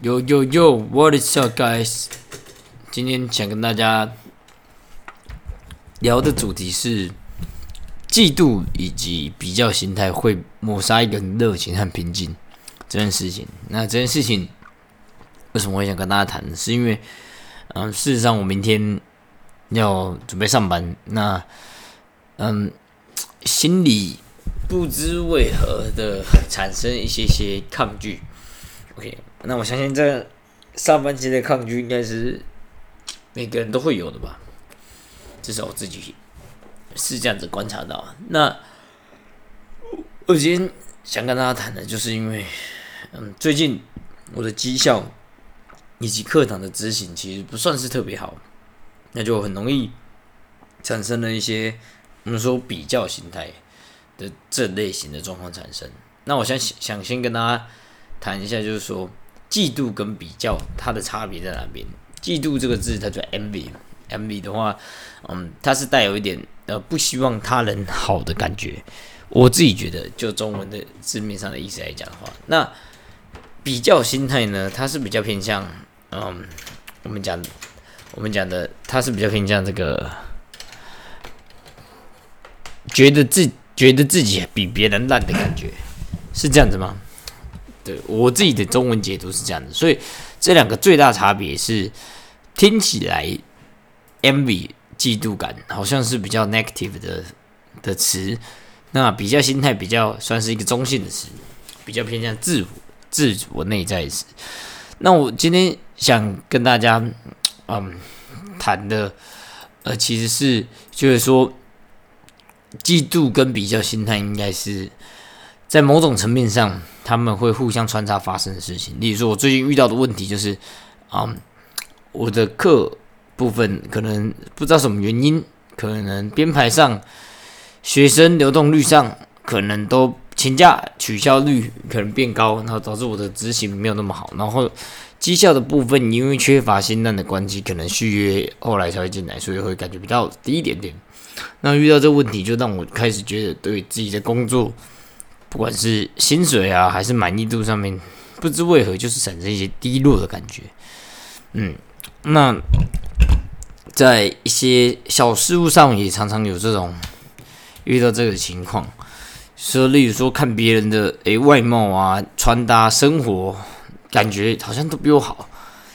Yo yo yo，What is up, guys？今天想跟大家聊的主题是嫉妒以及比较心态会抹杀一个人热情和平静这件事情。那这件事情为什么会想跟大家谈？是因为，嗯，事实上我明天要准备上班，那嗯，心里不知为何的产生一些些抗拒。OK，那我相信这上半期的抗拒应该是每个人都会有的吧，至少我自己是这样子观察到。那我今天想跟大家谈的，就是因为嗯，最近我的绩效以及课堂的执行其实不算是特别好，那就很容易产生了一些我们说比较心态的这类型的状况产生。那我想想先跟大家。谈一下，就是说，嫉妒跟比较它的差别在哪边？嫉妒这个字，它叫 envy，envy 的话，嗯，它是带有一点呃不希望他人好的感觉。我自己觉得，就中文的字面上的意思来讲的话，那比较心态呢，它是比较偏向，嗯，我们讲我们讲的，它是比较偏向这个，觉得自觉得自己比别人烂的感觉，是这样子吗？对我自己的中文解读是这样的，所以这两个最大差别是听起来 envy 嫉妒感好像是比较 negative 的的词，那比较心态比较算是一个中性的词，比较偏向自我自我内在词。那我今天想跟大家嗯谈的呃其实是就是说嫉妒跟比较心态应该是。在某种层面上，他们会互相穿插发生的事情。例如说，我最近遇到的问题就是，啊，我的课部分可能不知道什么原因，可能编排上、学生流动率上，可能都请假取消率可能变高，然后导致我的执行没有那么好。然后绩效的部分，因为缺乏新单的关系，可能续约后来才会进来，所以会感觉比较低一点点。那遇到这个问题，就让我开始觉得对自己的工作。不管是薪水啊，还是满意度上面，不知为何就是产生一些低落的感觉。嗯，那在一些小事物上也常常有这种遇到这个情况，说例如说看别人的诶外貌啊、穿搭、生活，感觉好像都比我好。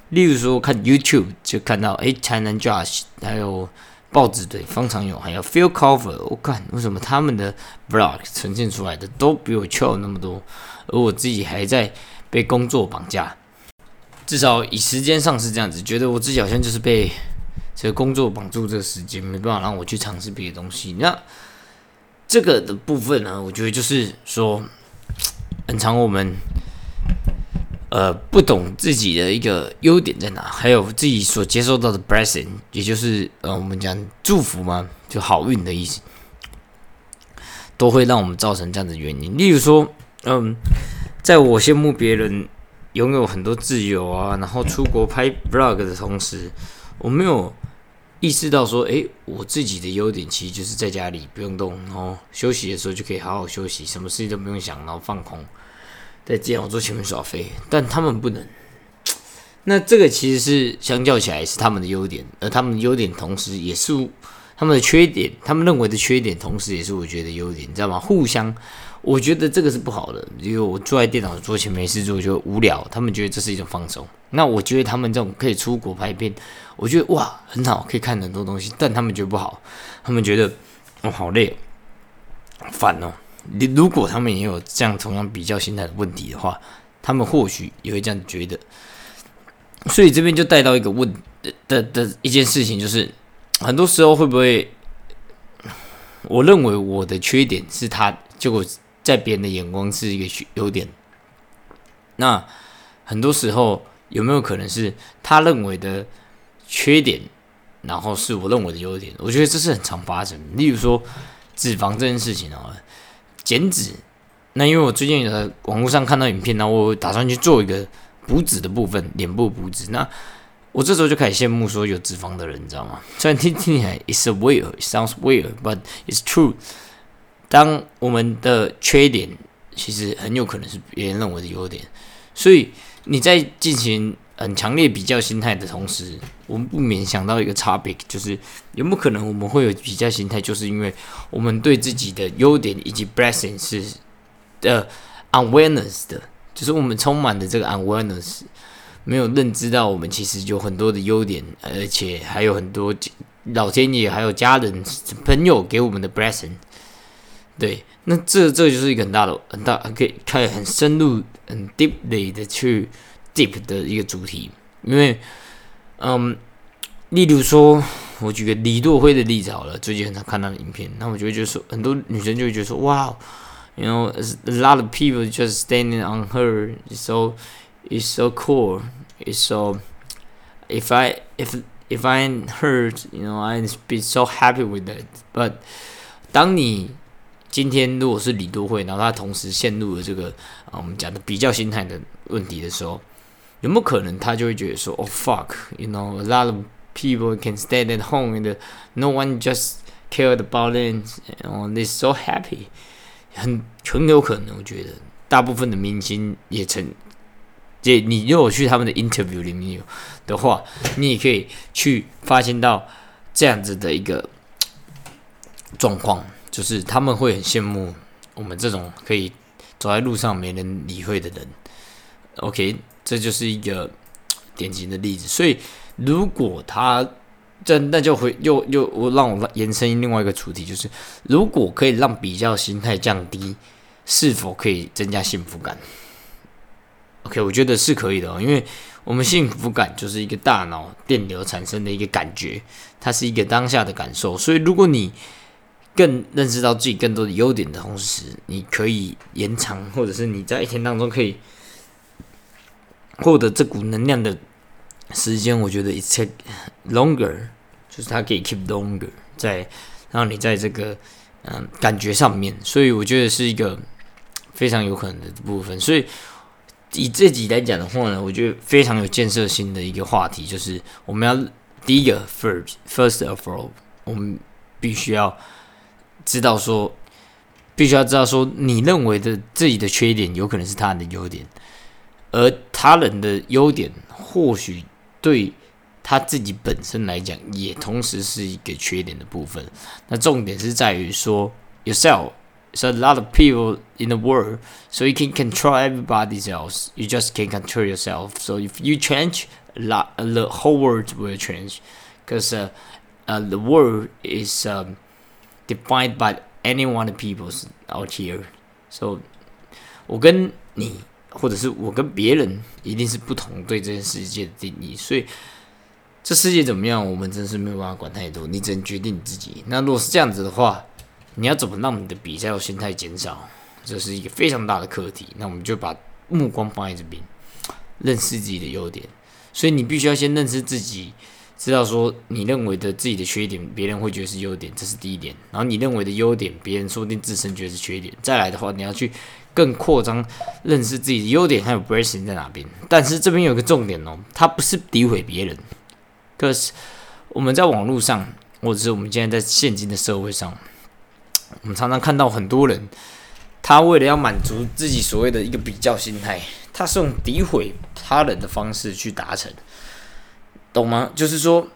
例如说看 YouTube 就看到诶 China Josh 还有。报纸对方常有，还有 Feel Cover，我看为什么他们的 blog 呈现出来的都比我 c h i l 那么多，而我自己还在被工作绑架。至少以时间上是这样子，觉得我自己好像就是被这个工作绑住这个时间，没办法让我去尝试别的东西。那这个的部分呢，我觉得就是说，很长我们。呃，不懂自己的一个优点在哪，还有自己所接受到的 blessing，也就是呃，我们讲祝福嘛，就好运的意思，都会让我们造成这样的原因。例如说，嗯，在我羡慕别人拥有很多自由啊，然后出国拍 vlog 的同时，我没有意识到说，诶，我自己的优点其实就是在家里不用动，然后休息的时候就可以好好休息，什么事情都不用想，然后放空。在电脑桌前面耍飞，但他们不能。那这个其实是相较起来是他们的优点，而他们的优点同时也是他们的缺点。他们认为的缺点，同时也是我觉得优点，你知道吗？互相，我觉得这个是不好的。因为我坐在电脑桌前没事做就无聊，他们觉得这是一种放松。那我觉得他们这种可以出国拍片，我觉得哇很好，可以看很多东西。但他们觉得不好，他们觉得哦好累，烦哦。你如果他们也有这样同样比较心态的问题的话，他们或许也会这样觉得。所以这边就带到一个问的的一件事情，就是很多时候会不会，我认为我的缺点是他，结果在别人的眼光是一个优点。那很多时候有没有可能是他认为的缺点，然后是我认为的优点？我觉得这是很常发生。例如说脂肪这件事情啊。减脂，那因为我最近有在网络上看到影片，然后我打算去做一个补脂的部分，脸部补脂。那我这时候就开始羡慕说有脂肪的人，你知道吗？虽然听听起来 it's weird, sounds weird, but it's true。当我们的缺点其实很有可能是别人认为的优点，所以你在进行很强烈比较心态的同时，我们不免想到一个差别，就是有没有可能我们会有比较心态，就是因为我们对自己的优点以及 blessing 是的 awareness 的，就是我们充满的这个 awareness，没有认知到我们其实有很多的优点，而且还有很多老天爷还有家人朋友给我们的 blessing。对，那这这就是一个很大的、很大可以可以很深入、很 deeply 的去 deep 的一个主题。因为，嗯，例如说，我举个李多辉的例子好了，最近很常看到的影片，那我就会觉得说，很多女生就会觉得说，哇，you know a lot of people just standing on her so it's so cool it's so if I if if I hurt you know I'd be so happy with it but 当你今天如果是李多惠，然后他同时陷入了这个啊我们讲的比较心态的问题的时候，有没有可能他就会觉得说，Oh fuck，you know，a lot of people can stay at home and no one just cared about it，and they so happy，很很有可能，我觉得大部分的明星也曾，这你如果去他们的 interview 里面有的话，你也可以去发现到这样子的一个状况。就是他们会很羡慕我们这种可以走在路上没人理会的人。OK，这就是一个典型的例子。所以，如果他这那就会又又我让我延伸另外一个主题，就是如果可以让比较心态降低，是否可以增加幸福感？OK，我觉得是可以的，因为我们幸福感就是一个大脑电流产生的一个感觉，它是一个当下的感受。所以，如果你更认识到自己更多的优点的同时，你可以延长，或者是你在一天当中可以获得这股能量的时间。我觉得 it take longer，就是它可以 keep longer，在让你在这个嗯感觉上面。所以我觉得是一个非常有可能的部分。所以以这集来讲的话呢，我觉得非常有建设性的一个话题，就是我们要第一个 first first of all，我们必须要。知道说，必须要知道说，你认为的自己的缺点，有可能是他的优点，而他人的优点，或许对他自己本身来讲，也同时是一个缺点的部分。那重点是在于说，yourself is a lot of people in the world, so you can control everybody else. You just can't control yourself. So if you change, a lot, the whole world will change, because uh, uh, the world is um, defined by any one of peoples out here. So，我跟你， 或者是我跟别人，一定是不同对这件世界的定义。所以，这世界怎么样，我们真是没有办法管太多，你只能决定你自己。那如果是这样子的话，你要怎么让你的比较心态减少？这是一个非常大的课题。那我们就把目光放在这边，认识自己的优点。所以，你必须要先认识自己。知道说你认为的自己的缺点，别人会觉得是优点，这是第一点。然后你认为的优点，别人说不定自身觉得是缺点。再来的话，你要去更扩张认识自己的优点还有 blessing 在哪边。但是这边有个重点哦，他不是诋毁别人。可是我们在网络上，或者是我们现在在现今的社会上，我们常常看到很多人，他为了要满足自己所谓的一个比较心态，他是用诋毁他人的方式去达成。懂吗？就是说，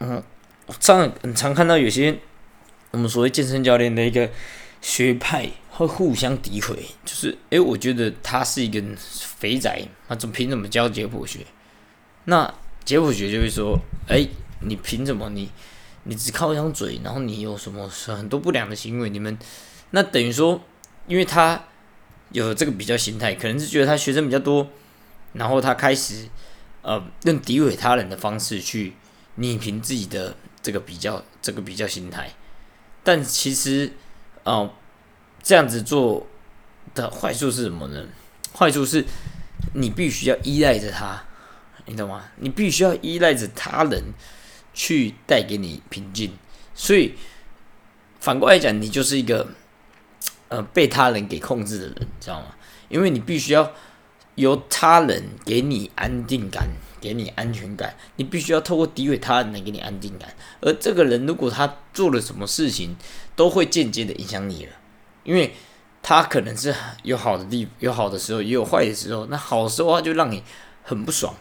嗯，常很常看到有些我们所谓健身教练的一个学派会互相诋毁，就是，诶，我觉得他是一个肥仔，他怎么凭什么教解剖学？那解剖学就会说，诶，你凭什么？你你只靠一张嘴，然后你有什么很多不良的行为？你们那等于说，因为他有这个比较心态，可能是觉得他学生比较多，然后他开始。呃，用诋毁他人的方式去拟评自己的这个比较，这个比较心态，但其实，哦，这样子做的坏处是什么呢？坏处是，你必须要依赖着他，你懂吗？你必须要依赖着他人去带给你平静，所以反过来讲，你就是一个呃被他人给控制的人，知道吗？因为你必须要。由他人给你安定感，给你安全感，你必须要透过诋毁他人来给你安定感。而这个人如果他做了什么事情，都会间接的影响你了。因为他可能是有好的地，有好的时候，也有坏的时候。那好的时候它就让你很不爽，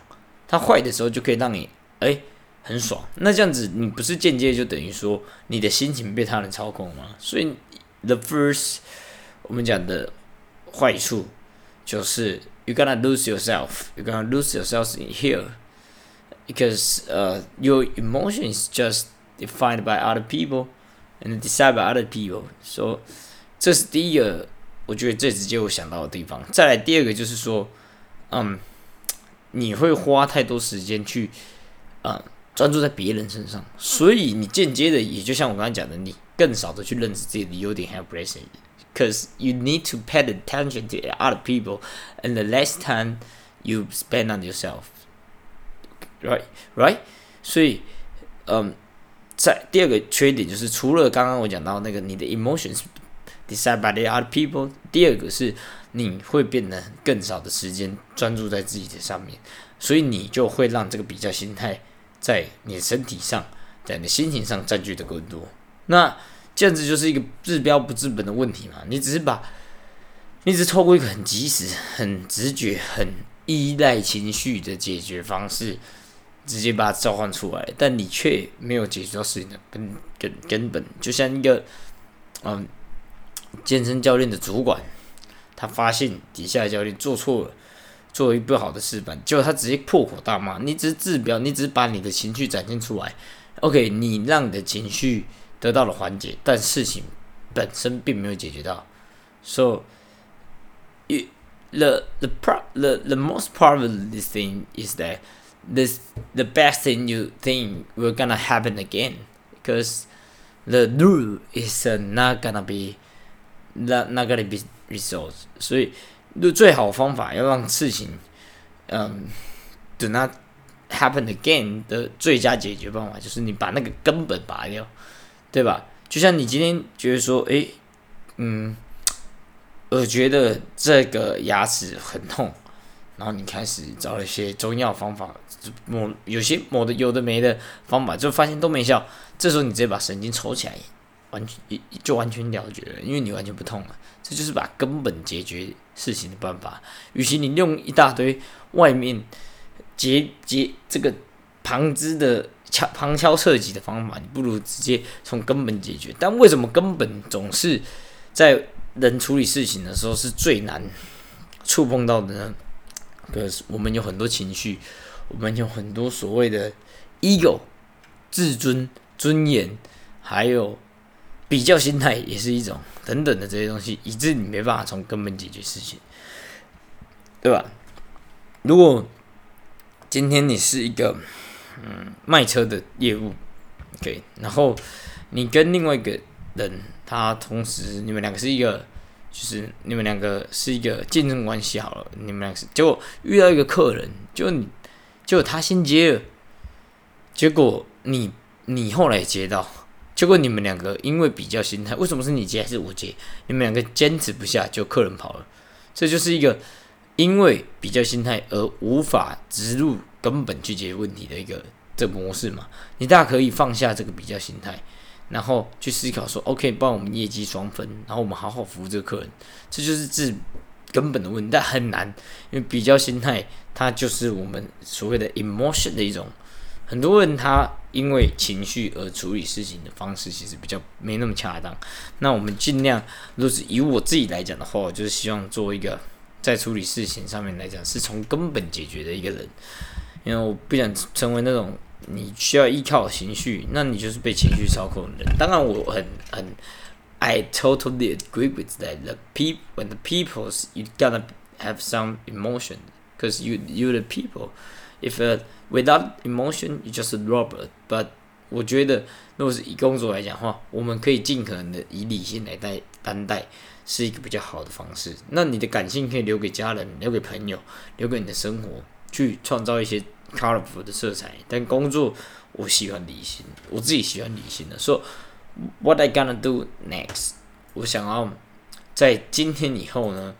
他坏的时候就可以让你哎很爽。那这样子，你不是间接就等于说你的心情被他人操控吗？所以，the first 我们讲的坏处就是 you gonna lose yourself，you gonna lose yourself in here because uh your emotions just defined by other people and decided by other people. So 这是第一个，我觉得最直接我想到的地方。再来第二个就是说，嗯，你会花太多时间去，嗯，专注在别人身上，所以你间接的也就像我刚才讲的，你更少的去认识自己的优点还有 blessing。Because you need to pay attention to other people, and the less time you spend on yourself, right, right. 所以，嗯，在第二个缺点就是，除了刚刚我讲到那个你的 emotions。Decide by the other people。第二个是你会变得更少的时间专注在自己的上面，所以你就会让这个比较心态在你的身体上，在你的心情上占据的更多。那这样子就是一个治标不治本的问题嘛？你只是把，你只透过一个很及时、很直觉、很依赖情绪的解决方式，直接把它召唤出来，但你却没有解决到事情的根根根本，就像一个，嗯。健身教练的主管，他发现底下的教练做错了，做了一不好的示范，结果他直接破口大骂。你只是治标，你只是把你的情绪展现出来。OK，你让你的情绪得到了缓解，但事情本身并没有解决到。So, the the pro the the most probable thing is that this the best thing you think will gonna happen again because the rule is not gonna be 那那个里 be results，所以就最好方法要让事情，嗯，do not happen again 的最佳解决办法就是你把那个根本拔掉，对吧？就像你今天觉得说，诶，嗯，我觉得这个牙齿很痛，然后你开始找了一些中药方法，抹有些抹的有的没的方法，就发现都没效，这时候你直接把神经抽起来。完全就完全了结了，因为你完全不痛了。这就是把根本解决事情的办法。与其你用一大堆外面结结这个旁支的敲旁敲侧击的方法，你不如直接从根本解决。但为什么根本总是在人处理事情的时候是最难触碰到的呢？可是我们有很多情绪，我们有很多所谓的 ego、自尊、尊严，还有。比较心态也是一种等等的这些东西，以致你没办法从根本解决事情，对吧？如果今天你是一个嗯卖车的业务，OK，然后你跟另外一个人，他同时你们两个是一个，就是你们两个是一个竞争关系好了，你们两个是结果遇到一个客人，就你就他先接了，结果你你后来接到。结果你们两个因为比较心态，为什么是你接还是我接？你们两个坚持不下，就客人跑了。这就是一个因为比较心态而无法植入根本去解决问题的一个这模式嘛？你大可以放下这个比较心态，然后去思考说：OK，帮我们业绩双分，然后我们好好服务这个客人。这就是治根本的问题，但很难，因为比较心态它就是我们所谓的 emotion 的一种。很多人他因为情绪而处理事情的方式，其实比较没那么恰当。那我们尽量，如是以我自己来讲的话，我就是希望做一个在处理事情上面来讲，是从根本解决的一个人。因为我不想成为那种你需要依靠情绪，那你就是被情绪操控的人。当然，我很很，I totally agree with that. The people, when the people's, you gotta have some emotion, because you you the people. If without emotion, you just robot. But 我觉得，如果是以工作来讲的话，我们可以尽可能的以理性来带担待，是一个比较好的方式。那你的感性可以留给家人，留给朋友，留给你的生活，去创造一些 colorful 的色彩。但工作，我喜欢理性，我自己喜欢理性的。说，What I gonna do next？我想要在今天以后呢，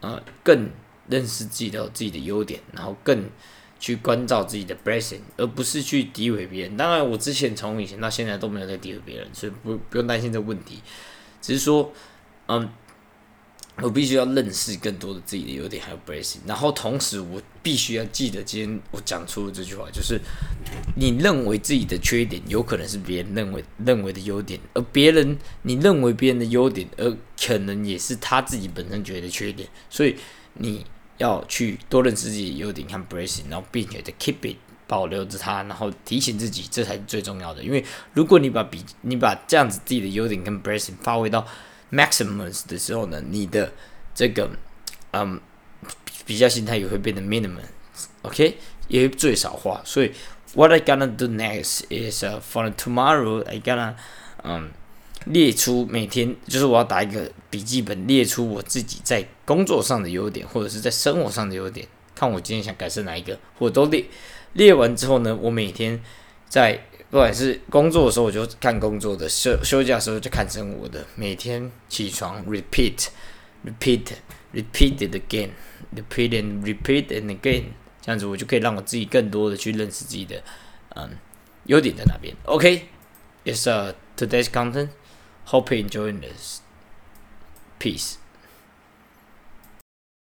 呃，更认识自己的自己的优点，然后更。去关照自己的 blessing，而不是去诋毁别人。当然，我之前从以前到现在都没有在诋毁别人，所以不不用担心这个问题。只是说，嗯，我必须要认识更多的自己的优点，还有 bracing。然后同时，我必须要记得，今天我讲出的这句话，就是你认为自己的缺点，有可能是别人认为认为的优点，而别人你认为别人的优点，而可能也是他自己本身觉得缺点。所以你要去多认识自己的优点和 bracing，然后并且的 keep it 保留着它，然后提醒自己，这才是最重要的。因为如果你把比你把这样子自己的优点跟 bracing 发挥到 maximum 的时候呢，你的这个嗯比较心态也会变得 minimum，OK，也会最少化。所以 what I gonna do next is for tomorrow I gonna 嗯列出每天就是我要打一个笔记本，列出我自己在工作上的优点，或者是在生活上的优点，看我今天想改善哪一个，我都列列完之后呢，我每天在。不管是工作的时候，我就看工作的；休休假的时候就看生活的。每天起床，repeat，repeat，repeat it again，repeat and repeat and again，这样子我就可以让我自己更多的去认识自己的嗯优点在哪边。OK，it's a today's content. Hope you enjoy this. Peace.